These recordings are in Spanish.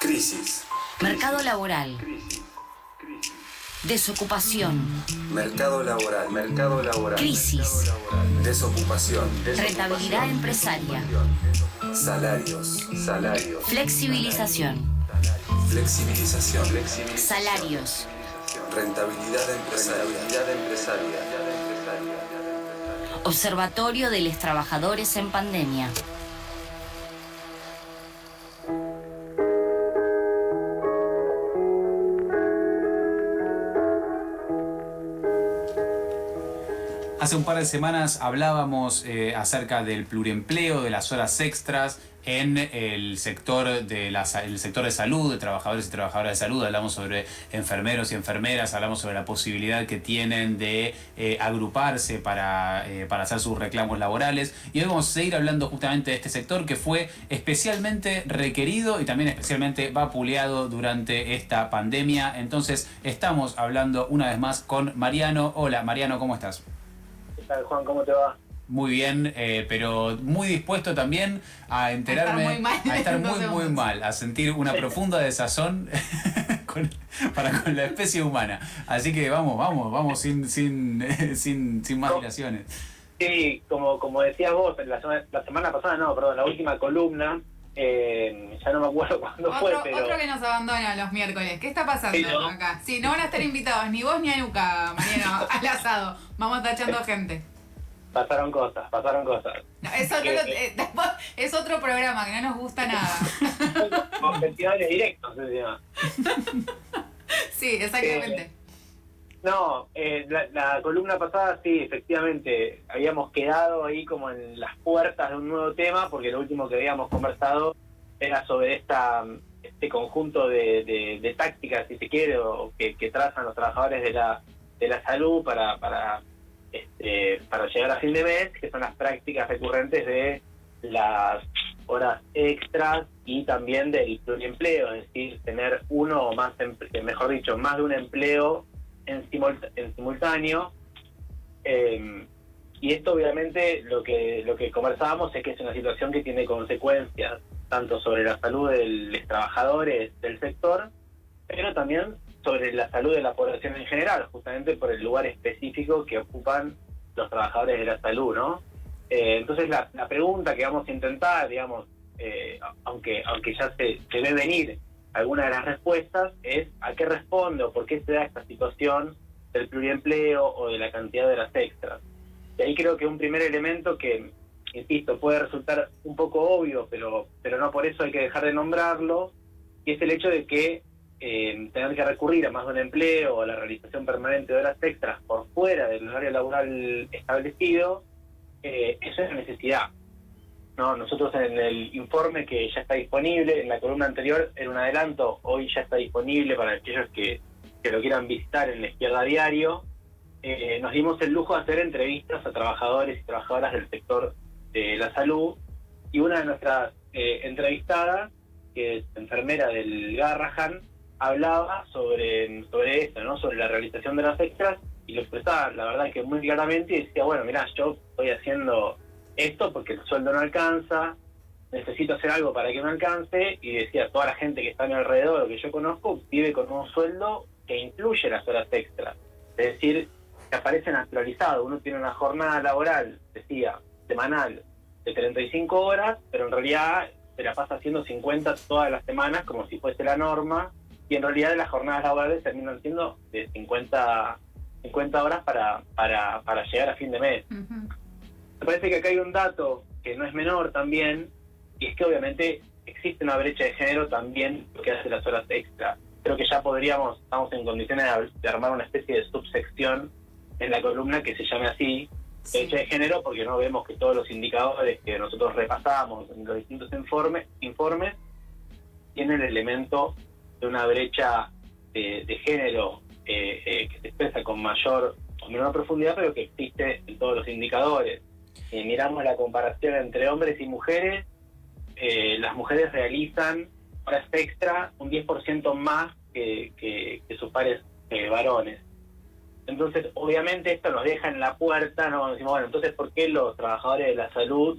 Crisis. Mercado laboral. Desocupación. Mercado laboral. Mercado laboral. Crisis. Desocupación. Rentabilidad empresaria. Salarios. Salarios. Flexibilización. Flexibilización. Salarios. Rentabilidad empresaria. empresaria. Observatorio de los Trabajadores en Pandemia. Hace un par de semanas hablábamos eh, acerca del pluriempleo, de las horas extras en el sector de la, el sector de salud, de trabajadores y trabajadoras de salud. Hablamos sobre enfermeros y enfermeras, hablamos sobre la posibilidad que tienen de eh, agruparse para, eh, para hacer sus reclamos laborales. Y hoy vamos a seguir hablando justamente de este sector que fue especialmente requerido y también especialmente vapuleado durante esta pandemia. Entonces estamos hablando una vez más con Mariano. Hola Mariano, ¿cómo estás? Juan? ¿Cómo te va? Muy bien, eh, pero muy dispuesto también a enterarme, a estar muy, muy, mal, a sentir una profunda desazón para con la especie humana. Así que vamos, vamos, vamos sin, sin, sin, sin más dilaciones. Sí, como, como decías vos, la semana, la semana pasada, no, perdón, la última columna, eh, ya no me acuerdo cuándo fue, pero... Otro que nos abandona los miércoles. ¿Qué está pasando acá? Sí, no van a estar invitados ni vos ni Anuka, Mariano, al asado. Vamos tachando gente. Pasaron cosas, pasaron cosas. eso eh, es otro programa que no nos gusta nada. Con festivales directos, encima. sí, exactamente. Eh, no, eh, la, columna pasada sí, efectivamente, habíamos quedado ahí como en las puertas de un nuevo tema, porque lo último que habíamos conversado era sobre esta este conjunto de, tácticas, si se quiere, o que, trazan los trabajadores de la, de la salud para, para, este, para llegar a fin de mes, que son las prácticas recurrentes de las horas extras y también del empleo, es decir, tener uno o más, mejor dicho, más de un empleo en, en simultáneo. Eh, y esto obviamente lo que, lo que conversábamos es que es una situación que tiene consecuencias tanto sobre la salud de los trabajadores del sector, pero también sobre la salud de la población en general, justamente por el lugar específico que ocupan los trabajadores de la salud, ¿no? Eh, entonces la, pregunta que vamos a intentar, digamos, eh, aunque aunque ya se, se ve venir alguna de las respuestas es a qué responde o por qué se da esta situación del pluriempleo o de la cantidad de las extras. Y ahí creo que un primer elemento que, insisto, puede resultar un poco obvio, pero, pero no por eso hay que dejar de nombrarlo, y es el hecho de que eh, tener que recurrir a más de un empleo o a la realización permanente de horas extras por fuera del horario laboral establecido, eh, es una necesidad. No, nosotros en el informe que ya está disponible, en la columna anterior era un adelanto, hoy ya está disponible para aquellos que, lo quieran visitar en la izquierda diario. Eh, nos dimos el lujo de hacer entrevistas a trabajadores y trabajadoras del sector de la salud y una de nuestras eh, entrevistadas, que es enfermera del Garrahan, hablaba sobre, sobre esto, ¿no? sobre la realización de las extras y lo expresaba, la verdad que muy claramente y decía, bueno, mira, yo estoy haciendo esto porque el sueldo no alcanza, necesito hacer algo para que me alcance, y decía, toda la gente que está a mi alrededor o que yo conozco vive con un sueldo que incluye las horas extras. Es decir, que aparece naturalizado. Uno tiene una jornada laboral, decía, semanal, de 35 horas, pero en realidad se la pasa haciendo 50 todas las semanas como si fuese la norma, y en realidad las jornadas laborales terminan siendo de 50, 50 horas para, para, para llegar a fin de mes. Me parece que acá hay un dato que no es menor también, y es que obviamente existe una brecha de género también lo que hace las horas extra. Creo que ya podríamos, estamos en condiciones de, armar una especie de subsección en la columna que se llame así, brecha de género, porque no vemos que todos los indicadores que nosotros repasamos en los distintos informes, informes tienen el elemento de una brecha de, género eh, eh, que se expresa con mayor o menor profundidad, pero que existe en todos los indicadores si miramos la comparación entre hombres y mujeres, eh, las mujeres realizan horas extra un 10% más que, sus pares eh, varones. Entonces, obviamente esto nos deja en la puerta, ¿no? Decimos, bueno, entonces, ¿por qué los trabajadores de la salud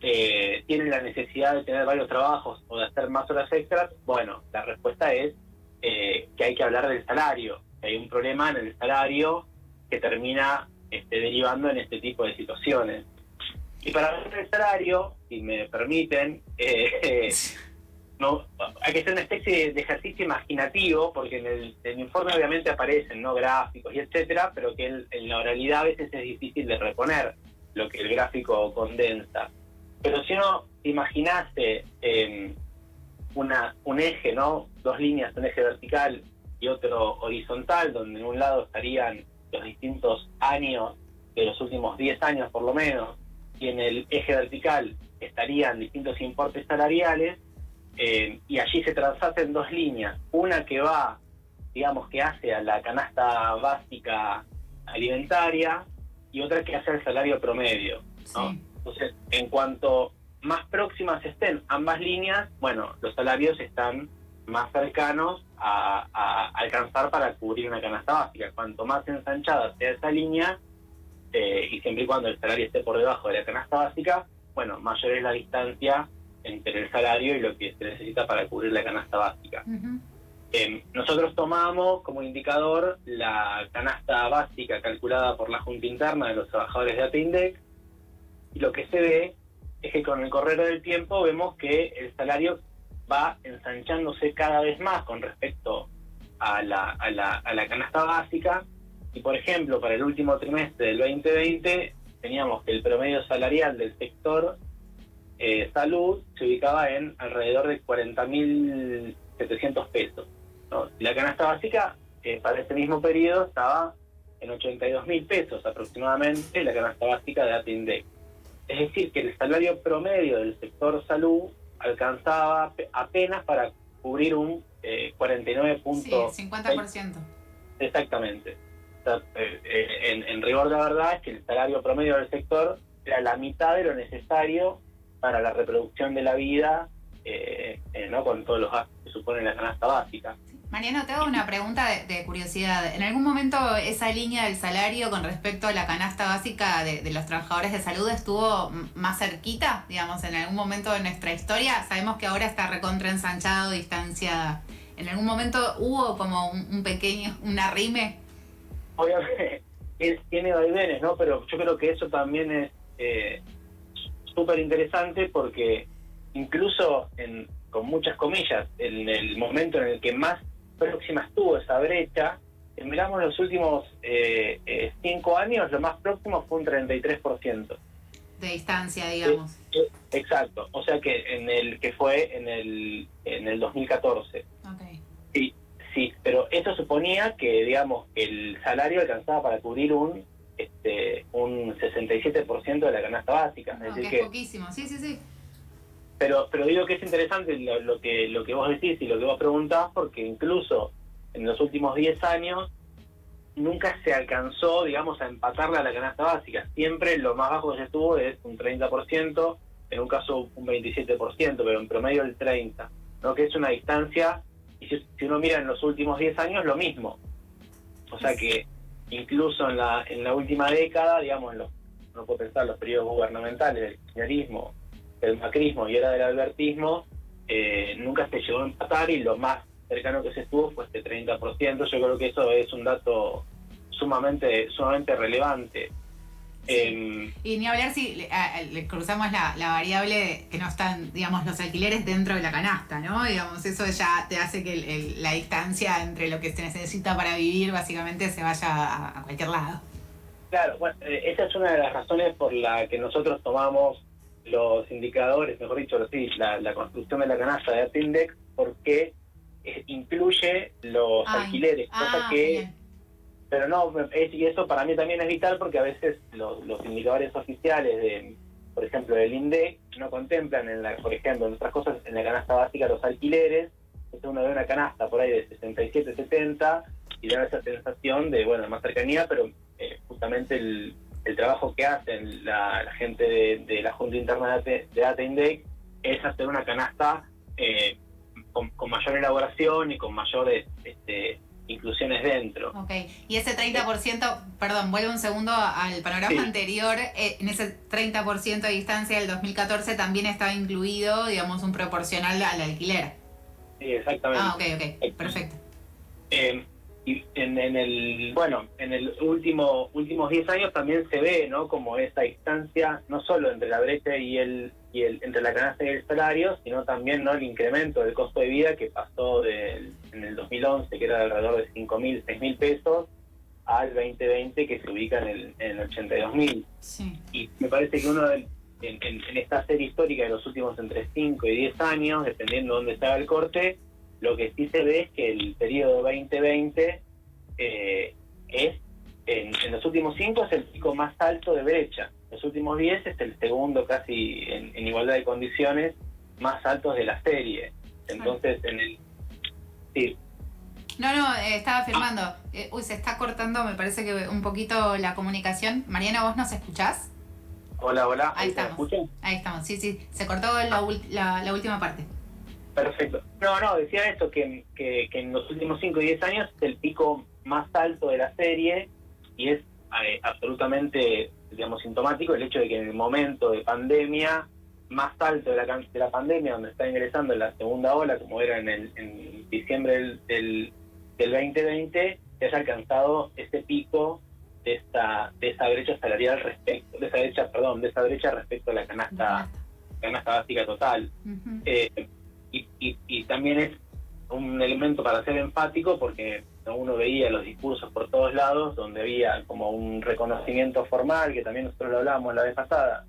eh, tienen la necesidad de tener varios trabajos o de hacer más horas extras, bueno, la respuesta es eh, que hay que hablar del salario. Hay un problema en el salario que termina este, derivando en este tipo de situaciones. Y para del salario, si me permiten, eh, no hay que hacer una especie de ejercicio imaginativo, porque en el, informe obviamente aparecen no gráficos y etcétera, pero que en, la oralidad a veces es difícil de reponer lo que el gráfico condensa. Pero si uno imaginase em, una, un eje, ¿no? Dos líneas, un eje vertical y otro horizontal, donde en un lado estarían los distintos años de los últimos 10 años por lo menos, y en el eje vertical estarían distintos importes salariales, eh, y allí se transasen dos líneas, una que va, digamos, que hace a la canasta básica alimentaria y otra que hace al salario promedio. Entonces, en cuanto más próximas estén ambas líneas, bueno, los salarios están más cercanos a, alcanzar para cubrir una canasta básica. Cuanto más ensanchada sea esa línea, eh, y siempre y cuando el salario esté por debajo de la canasta básica, bueno, mayor es la distancia entre el salario y lo que se necesita para cubrir la canasta básica. Em, nosotros tomamos como indicador la canasta básica calculada por la Junta Interna de los Trabajadores de ATINDEC y lo que se ve es que con el correr del tiempo vemos que el salario va ensanchándose cada vez más con respecto a la, a la, a la canasta básica y por ejemplo para el último trimestre del 2020 teníamos que el promedio salarial del sector eh, salud se ubicaba en alrededor de 40.700 pesos. La canasta básica eh, para ese mismo periodo estaba en 82.000 pesos aproximadamente, la canasta básica de ATINDEC. Es decir, que el salario promedio del sector salud alcanzaba apenas para cubrir un eh, 49 puntos. Sí, 50%. Exactamente. Eh, en, en rigor la verdad es que el salario promedio del sector era la mitad de lo necesario para la reproducción de la vida, eh, eh, ¿no? con todos los gastos que supone la canasta básica. Mariano, te hago una pregunta de, curiosidad. ¿En algún momento esa línea del salario con respecto a la canasta básica de, los trabajadores de salud estuvo más cerquita? Digamos, en algún momento de nuestra historia, sabemos que ahora está recontra ensanchado, distanciada. ¿En algún momento hubo como un, pequeño, un arrime? Obviamente, tiene vaivenes, ¿no? Pero yo creo que eso también es eh, súper interesante porque incluso en, con muchas comillas, en el momento en el que más próxima estuvo esa brecha, miramos los últimos eh, eh, cinco años, lo más próximo fue un 33%. De distancia, digamos. exacto, o sea que en el que fue en el, en el 2014. Okay. Sí, sí, pero eso suponía que, digamos, el salario alcanzaba para cubrir un este, un 67% de la canasta básica. es, que poquísimo, sí, sí, sí. Pero, pero digo que es interesante lo, que, lo que vos decís y lo que vos preguntás, porque incluso en los últimos 10 años nunca se alcanzó, digamos, a empatarle a la canasta básica. Siempre lo más bajo que se tuvo es un 30%, en un caso un 27%, pero en promedio el 30%, ¿no? que es una distancia, y si, si uno mira en los últimos 10 años, lo mismo. O sea que incluso en la, en la última década, digamos, no puedo pensar los periodos gubernamentales del kirchnerismo, del macrismo y era del albertismo, eh, nunca se llegó a empatar y lo más cercano que se estuvo fue este 30%. Yo creo que eso es un dato sumamente, sumamente relevante. Em, y ni hablar si le, cruzamos la, variable que no están, digamos, los alquileres dentro de la canasta, ¿no? Digamos, eso ya te hace que la distancia entre lo que se necesita para vivir básicamente se vaya a, cualquier lado. Claro, bueno, eh, esa es una de las razones por la que nosotros tomamos los indicadores, mejor dicho, la, la construcción de la canasta de Atindex, porque eh, incluye los alquileres, cosa ah, que pero no, y eso para mí también es vital porque a veces los, indicadores oficiales de, por ejemplo, del INDEC no contemplan, en la, por ejemplo, en otras cosas, en la canasta básica los alquileres, entonces uno ve una canasta por ahí de 67, 70 y da esa sensación de, bueno, más cercanía, pero eh, justamente el, trabajo que hacen la, gente de, la Junta Interna de, Data Index es hacer una canasta eh, con, mayor elaboración y con mayores este, inclusiones dentro. Ok, y ese 30%, perdón, vuelvo un segundo al panorama Sí. anterior, eh, en ese 30% de distancia del 2014 también estaba incluido, digamos, un proporcional al alquiler. Sí, exactamente. Ah, ok, ok, perfecto. Eh, y en, en el bueno en el último últimos 10 años también se ve no como esa distancia no solo entre la brecha y el y el entre la canasta y el salario sino también no el incremento del costo de vida que pasó del, en el 2011 que era de alrededor de 5 mil 6 mil pesos al 2020 que se ubica en el, en el 82 mil. Sí. y me parece que uno del- en, en- en esta serie histórica de los últimos entre 5 y 10 años, dependiendo de dónde haga el corte, lo que sí se ve es que el periodo 2020 eh, es, en, en los últimos 5 es el pico más alto de brecha. Los últimos 10 es el segundo casi en, en igualdad de condiciones más altos de la serie. Entonces, en el... Sí, No, no, eh, estaba firmando. Eh, uy, se está cortando, me parece que un poquito la comunicación. Mariana, ¿vos nos escuchás? hola, hola. Ahí ¿se me estamos. escuchan? Ahí estamos, sí, sí, se cortó la, la última parte. Perfecto. No, no, decía esto, que, que, que en los últimos 5 y 10 años es el pico más alto de la serie y es eh, absolutamente, digamos, sintomático el hecho de que en el momento de pandemia más alto de la, de la pandemia, donde está ingresando en la segunda ola, como era en, el, en diciembre del, del, del 2020, se haya alcanzado ese pico de esta de esa brecha salarial respecto, de esa brecha, perdón, de esa brecha respecto a la canasta, canasta básica total. Eh, y, también es un elemento para ser enfático porque uno veía los discursos por todos lados donde había como un reconocimiento formal, que también nosotros lo hablábamos la vez pasada,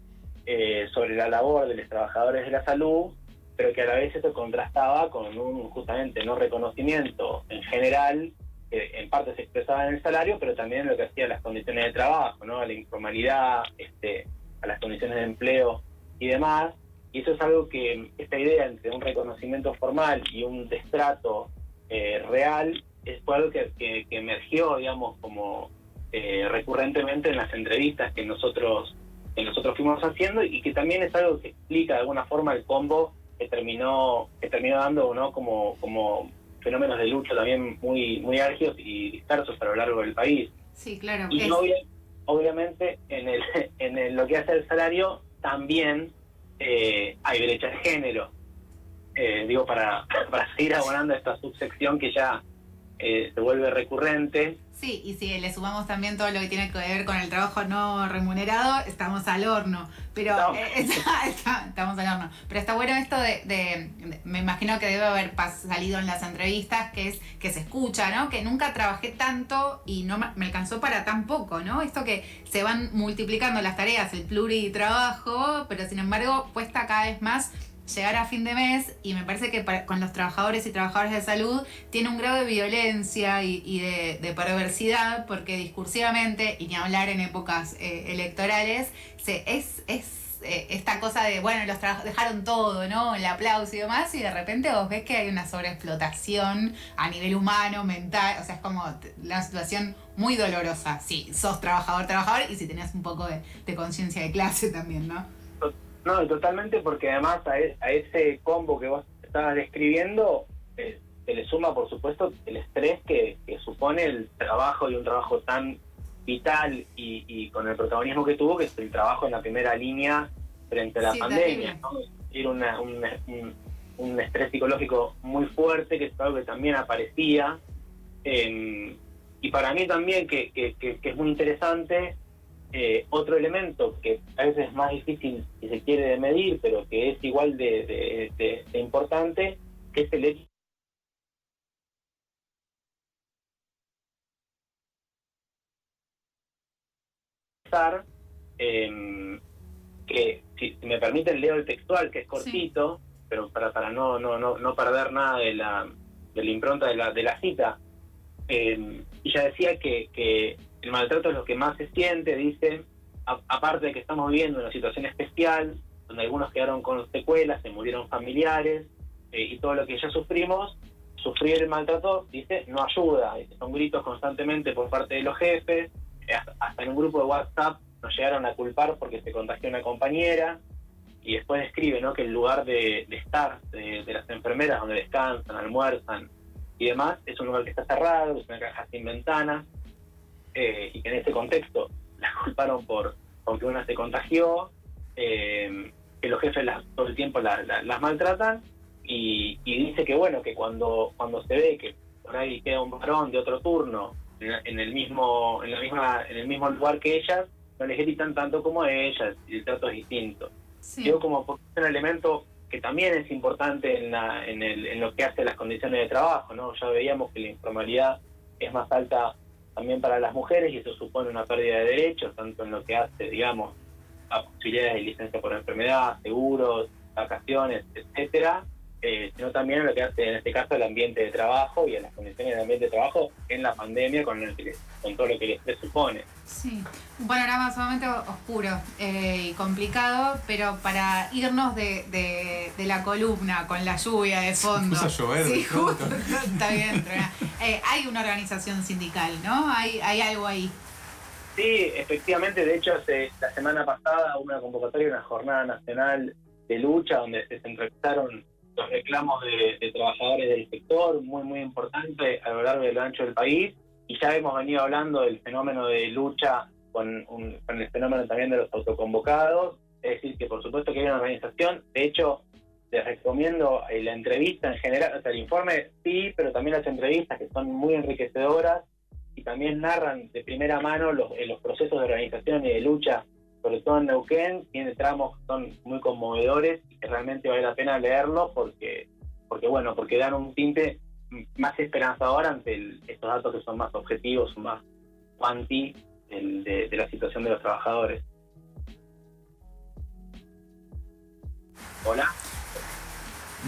eh, sobre la labor de los trabajadores de la salud, pero que a la vez eso contrastaba con un justamente no reconocimiento en general, que en parte se expresaba en el salario, pero también lo que hacía las condiciones de trabajo, ¿no? a la informalidad, este, a las condiciones de empleo y demás. Y eso es algo que, esta idea entre un reconocimiento formal y un destrato eh, real, es fue algo que, que- que emergió, digamos, como eh, recurrentemente en las entrevistas que nosotros que nosotros fuimos haciendo y que también es algo que explica de alguna forma el combo que terminó que terminó dando no como como fenómenos de lucha también muy muy álgidos y dispersos a lo largo del país Sí, claro. y es- obvia- obviamente en el en el- lo que hace el salario también eh, hay brecha de género. Eh, digo para para seguir abonando esta subsección que ya eh, se vuelve recurrente Sí, y si le sumamos también todo lo que tiene que ver con el trabajo no remunerado, estamos al horno. Pero No. eh, está- está- estamos al horno. Pero está bueno esto de, de- de- me imagino que debe haber salido en las entrevistas, que es que se escucha, ¿no? Que nunca trabajé tanto y no me me alcanzó para tan poco, ¿no? Esto que se van multiplicando las tareas, el pluritrabajo, pero sin embargo cuesta cada vez más llegar a fin de mes y me parece que con los trabajadores y trabajadoras de salud tiene un grado de violencia y, de, de perversidad porque discursivamente, y ni hablar en épocas eh, electorales, se, es, es eh, esta cosa de, bueno, los dejaron todo, ¿no? El aplauso y demás, y de repente vos ves que hay una sobreexplotación a nivel humano, mental, o sea, es como una situación muy dolorosa. Si sos trabajador, trabajador, y si tenés un poco de, de conciencia de clase también, ¿no? No, totalmente porque además a, e- a ese combo que vos estabas describiendo eh, se le suma, por supuesto, el estrés que, que supone el trabajo y un trabajo tan vital y, y con el protagonismo que tuvo, que es el trabajo en la primera línea frente a la Sí, pandemia. Era una- un, un- un estrés psicológico muy fuerte, que es algo que también aparecía. Eh, y para mí también, que, que- que- que es muy interesante, eh, otro elemento que a veces es más difícil, si se quiere, de medir, pero que es igual de, de- de- de importante, que es el hecho em, que si, me permiten leo el textual, que es cortito, pero para, para no, no, no, no perder nada de la, de la impronta de la, de la cita. Eh, y ya decía que, que el maltrato es lo que más se siente, dice, a- aparte de que estamos viviendo una situación especial, donde algunos quedaron con secuelas, se murieron familiares, eh, y todo lo que ya sufrimos, sufrir el maltrato, dice, no ayuda, son gritos constantemente por parte de los jefes, eh, hasta, en un grupo de WhatsApp nos llegaron a culpar porque se contagió una compañera, y después describe ¿no? que el lugar de, estar de las enfermeras, donde descansan, almuerzan, y demás, es un lugar que está cerrado, es una caja sin ventanas, eh, y que en ese contexto la culparon por porque una se contagió, eh, que los jefes las, todo el tiempo la- la- las maltratan, y, y dice que bueno, que cuando, cuando se ve que por ahí queda un varón de otro turno en, en el mismo, en la misma, en el mismo lugar que ellas, no les gritan tanto como a ellas, y el trato es distinto. Sí. Digo como un elemento que también es importante en, la- en, el- en lo que hace las condiciones de trabajo, ¿no? Ya veíamos que la informalidad es más alta también para las mujeres y eso supone una pérdida de derechos, tanto en lo que hace, digamos, a posibilidades de licencia por enfermedad, seguros, vacaciones, etcétera, eh, sino también en lo que hace, en este caso, al ambiente de trabajo y a las condiciones de ambiente de trabajo en la pandemia con, el todo lo que el estrés supone. Sí, un panorama sumamente oscuro eh, y complicado, pero para irnos de, de- de la columna con la lluvia de fondo. puso a llover Sí, justo, está bien. Eh, hay una organización sindical, ¿no? Hay, hay algo ahí. Sí, efectivamente, de hecho, hace, la semana pasada hubo una convocatoria, una jornada nacional de lucha donde se centralizaron los reclamos de, trabajadores del sector, muy, muy importante a lo largo y ancho del país. Y ya hemos venido hablando del fenómeno de lucha con, un- con el fenómeno también de los autoconvocados. Es decir, que por supuesto que hay una organización. De hecho, les recomiendo la entrevista en general, o sea, el informe sí, pero también las entrevistas que son muy enriquecedoras y también narran de primera mano los, eh, los procesos de organización y de lucha, sobre todo en Neuquén, tiene tramos que son muy conmovedores y que realmente vale la pena leerlos porque, porque bueno, porque dan un tinte más esperanzador ante estos datos que son más objetivos, más cuanti de la situación de los trabajadores. Hola.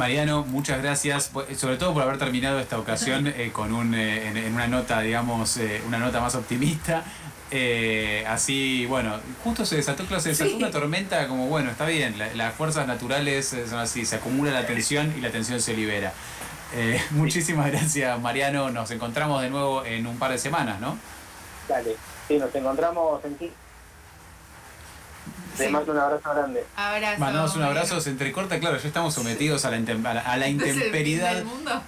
Mariano, muchas gracias, por- sobre todo por haber terminado esta ocasión eh, con un, eh, en, en una nota, digamos, eh, una nota más optimista. Eh, así, bueno, justo se desató, claro, se desató Sí. una tormenta, como bueno, está bien, la- las fuerzas naturales eh, son así, se acumula la tensión y la tensión se libera. Eh, muchísimas gracias, Mariano. Nos encontramos de nuevo en un par de semanas, ¿no? Dale. Sí, nos encontramos en Les Sí. mando un abrazo grande. Abrazo. Mandamos un abrazo, se entrecorta, claro, ya estamos sometidos a la, a la- a la intemperidad del mundo.